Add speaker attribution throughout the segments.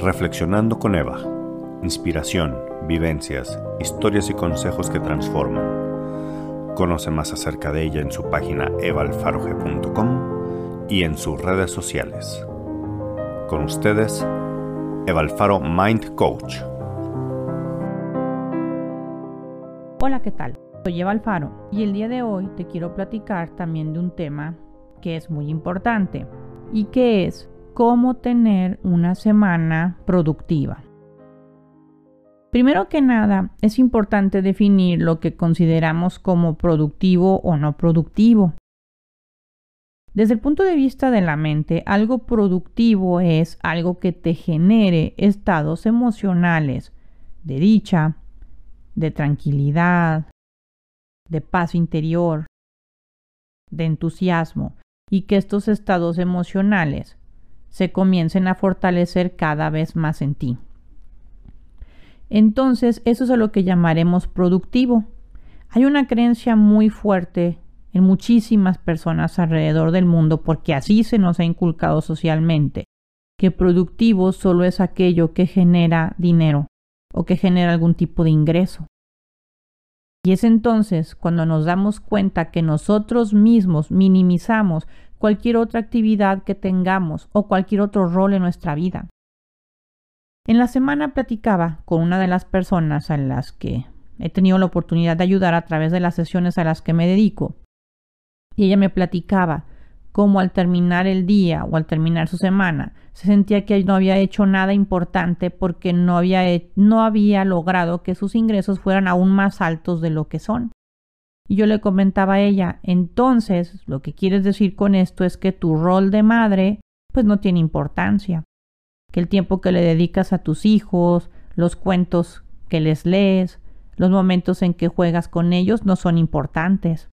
Speaker 1: Reflexionando con Eva. Inspiración, vivencias, historias y consejos que transforman. Conoce más acerca de ella en su página evalfaroge.com y en sus redes sociales. Con ustedes, Eva Alfaro Mind Coach.
Speaker 2: Hola, ¿qué tal? Soy Eva Alfaro y el día de hoy te quiero platicar también de un tema que es muy importante y que es cómo tener una semana productiva. Primero que nada, es importante definir lo que consideramos como productivo o no productivo. Desde el punto de vista de la mente, algo productivo es algo que te genere estados emocionales de dicha, de tranquilidad, de paz interior, de entusiasmo, y que estos estados emocionales se comiencen a fortalecer cada vez más en ti. Entonces, eso es a lo que llamaremos productivo. Hay una creencia muy fuerte en muchísimas personas alrededor del mundo, porque así se nos ha inculcado socialmente, que productivo solo es aquello que genera dinero o que genera algún tipo de ingreso. Y es entonces cuando nos damos cuenta que nosotros mismos minimizamos cualquier otra actividad que tengamos o cualquier otro rol en nuestra vida. En la semana platicaba con una de las personas a las que he tenido la oportunidad de ayudar a través de las sesiones a las que me dedico. Y ella me platicaba cómo al terminar el día o al terminar su semana se sentía que no había hecho nada importante porque no había, no había logrado que sus ingresos fueran aún más altos de lo que son. Y yo le comentaba a ella, entonces lo que quieres decir con esto es que tu rol de madre pues no tiene importancia, que el tiempo que le dedicas a tus hijos, los cuentos que les lees, los momentos en que juegas con ellos no son importantes.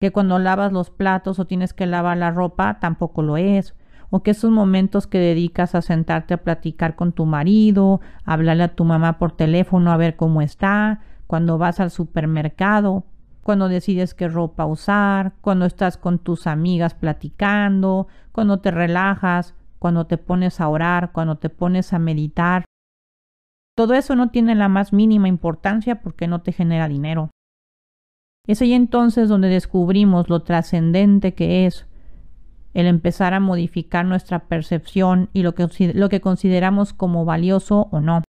Speaker 2: Que cuando lavas los platos o tienes que lavar la ropa tampoco lo es o que esos momentos que dedicas a sentarte a platicar con tu marido, a hablarle a tu mamá por teléfono a ver cómo está, cuando vas al supermercado, cuando decides qué ropa usar, cuando estás con tus amigas platicando, cuando te relajas, cuando te pones a orar, cuando te pones a meditar. Todo eso no tiene la más mínima importancia porque no te genera dinero. Es ahí entonces donde descubrimos lo trascendente que es el empezar a modificar nuestra percepción y lo que, lo que consideramos como valioso o no,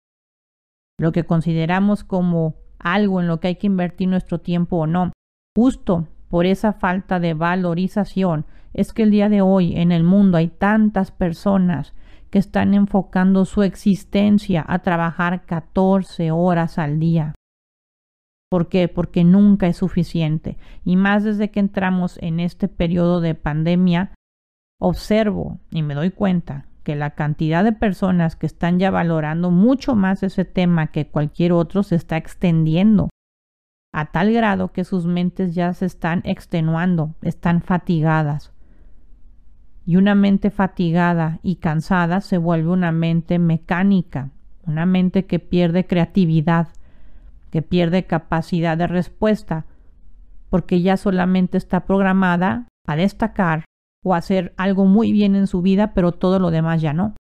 Speaker 2: lo que consideramos como algo en lo que hay que invertir nuestro tiempo o no. Justo por esa falta de valorización es que el día de hoy en el mundo hay tantas personas que están enfocando su existencia a trabajar 14 horas al día. ¿Por qué? Porque nunca es suficiente. Y más desde que entramos en este periodo de pandemia, observo y me doy cuenta que la cantidad de personas que están ya valorando mucho más ese tema que cualquier otro se está extendiendo a tal grado que sus mentes ya se están extenuando, están fatigadas. Y una mente fatigada y cansada se vuelve una mente mecánica, una mente que pierde creatividad, que pierde capacidad de respuesta, porque ya solamente está programada a destacar o hacer algo muy bien en su vida, pero todo lo demás ya no.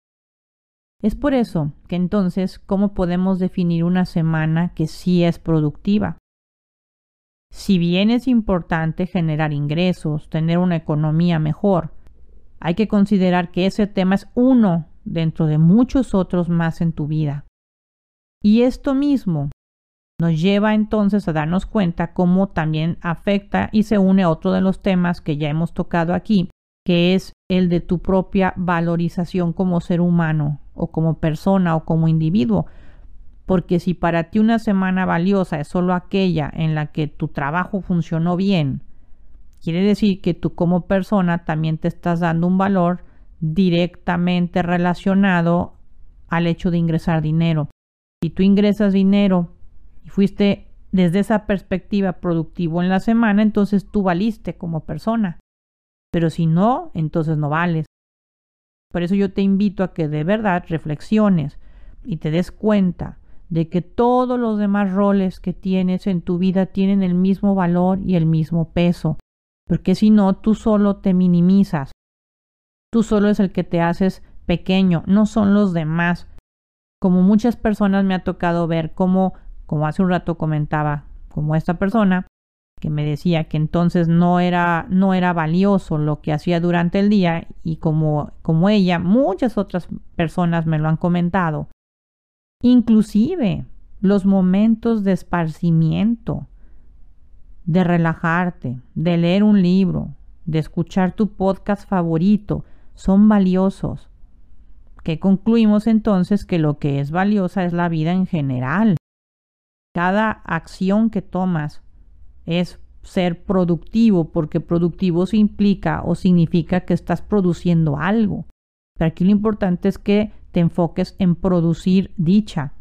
Speaker 2: Es por eso que entonces, ¿cómo podemos definir una semana que sí es productiva? Si bien es importante generar ingresos, tener una economía mejor, hay que considerar que ese tema es uno dentro de muchos otros más en tu vida. Y esto mismo nos lleva entonces a darnos cuenta cómo también afecta y se une a otro de los temas que ya hemos tocado aquí, que es el de tu propia valorización como ser humano o como persona o como individuo. Porque si para ti una semana valiosa es solo aquella en la que tu trabajo funcionó bien, quiere decir que tú como persona también te estás dando un valor directamente relacionado al hecho de ingresar dinero. Si tú ingresas dinero y fuiste desde esa perspectiva productivo en la semana, entonces tú valiste como persona. Pero si no, entonces no vales. Por eso yo te invito a que de verdad reflexiones y te des cuenta de que todos los demás roles que tienes en tu vida tienen el mismo valor y el mismo peso. Porque si no, tú solo te minimizas. Tú solo es el que te haces pequeño, no son los demás. Como muchas personas me ha tocado ver como, como hace un rato comentaba, como esta persona me decía que entonces no era, no era valioso lo que hacía durante el día y como, como ella, muchas otras personas me lo han comentado. Inclusive los momentos de esparcimiento, de relajarte, de leer un libro, de escuchar tu podcast favorito, son valiosos. Que concluimos entonces que lo que es valiosa es la vida en general. Cada acción que tomas es ser productivo, porque productivo se implica o significa que estás produciendo algo. Pero aquí lo importante es que te enfoques en producir dicha,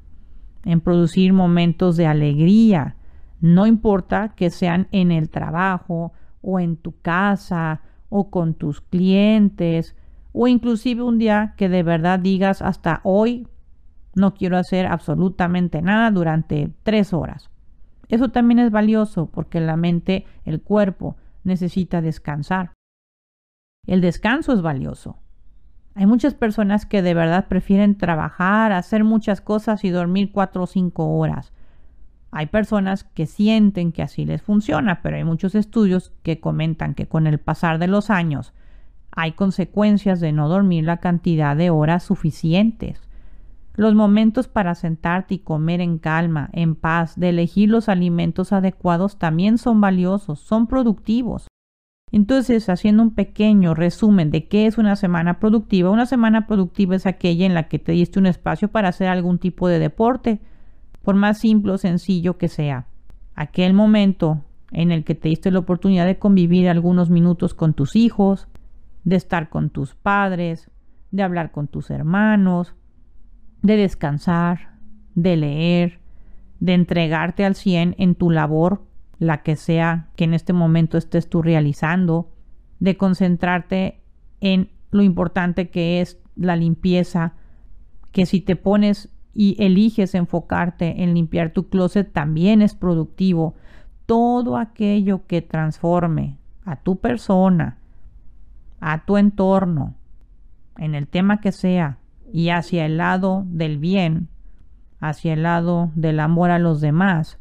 Speaker 2: en producir momentos de alegría. No importa que sean en el trabajo o en tu casa o con tus clientes o inclusive un día que de verdad digas hasta hoy no quiero hacer absolutamente nada durante tres horas. Eso también es valioso porque la mente, el cuerpo, necesita descansar. El descanso es valioso. Hay muchas personas que de verdad prefieren trabajar, hacer muchas cosas y dormir cuatro o cinco horas. Hay personas que sienten que así les funciona, pero hay muchos estudios que comentan que con el pasar de los años hay consecuencias de no dormir la cantidad de horas suficientes. Los momentos para sentarte y comer en calma, en paz, de elegir los alimentos adecuados también son valiosos, son productivos. Entonces, haciendo un pequeño resumen de qué es una semana productiva, una semana productiva es aquella en la que te diste un espacio para hacer algún tipo de deporte, por más simple o sencillo que sea. Aquel momento en el que te diste la oportunidad de convivir algunos minutos con tus hijos, de estar con tus padres, de hablar con tus hermanos, de descansar, de leer, de entregarte al 100 en tu labor, la que sea que en este momento estés tú realizando, de concentrarte en lo importante que es la limpieza, que si te pones y eliges enfocarte en limpiar tu closet también es productivo. Todo aquello que transforme a tu persona, a tu entorno, en el tema que sea, y hacia el lado del bien, hacia el lado del amor a los demás.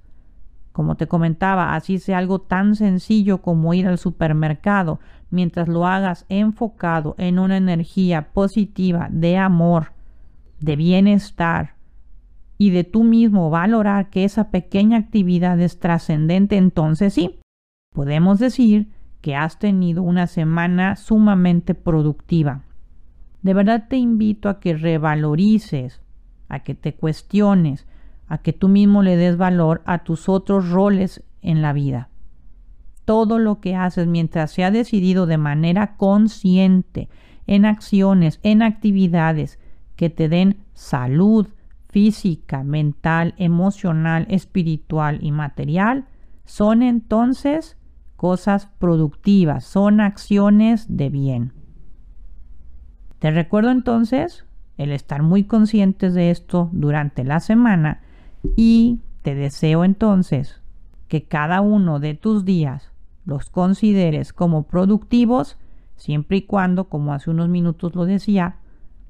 Speaker 2: Como te comentaba, así sea algo tan sencillo como ir al supermercado, mientras lo hagas enfocado en una energía positiva de amor, de bienestar y de tú mismo valorar que esa pequeña actividad es trascendente, entonces sí, podemos decir que has tenido una semana sumamente productiva. De verdad te invito a que revalorices, a que te cuestiones, a que tú mismo le des valor a tus otros roles en la vida. Todo lo que haces mientras se ha decidido de manera consciente en acciones, en actividades que te den salud física, mental, emocional, espiritual y material, son entonces cosas productivas, son acciones de bien. Te recuerdo entonces el estar muy conscientes de esto durante la semana y te deseo entonces que cada uno de tus días los consideres como productivos siempre y cuando, como hace unos minutos lo decía,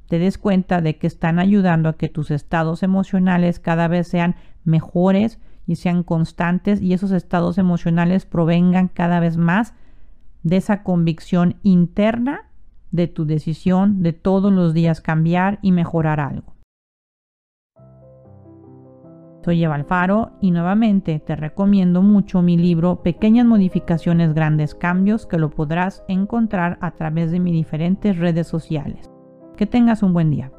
Speaker 2: te des cuenta de que están ayudando a que tus estados emocionales cada vez sean mejores y sean constantes y esos estados emocionales provengan cada vez más de esa convicción interna de tu decisión de todos los días cambiar y mejorar algo. Soy Eva Alfaro y nuevamente te recomiendo mucho mi libro Pequeñas modificaciones, grandes cambios que lo podrás encontrar a través de mis diferentes redes sociales. Que tengas un buen día.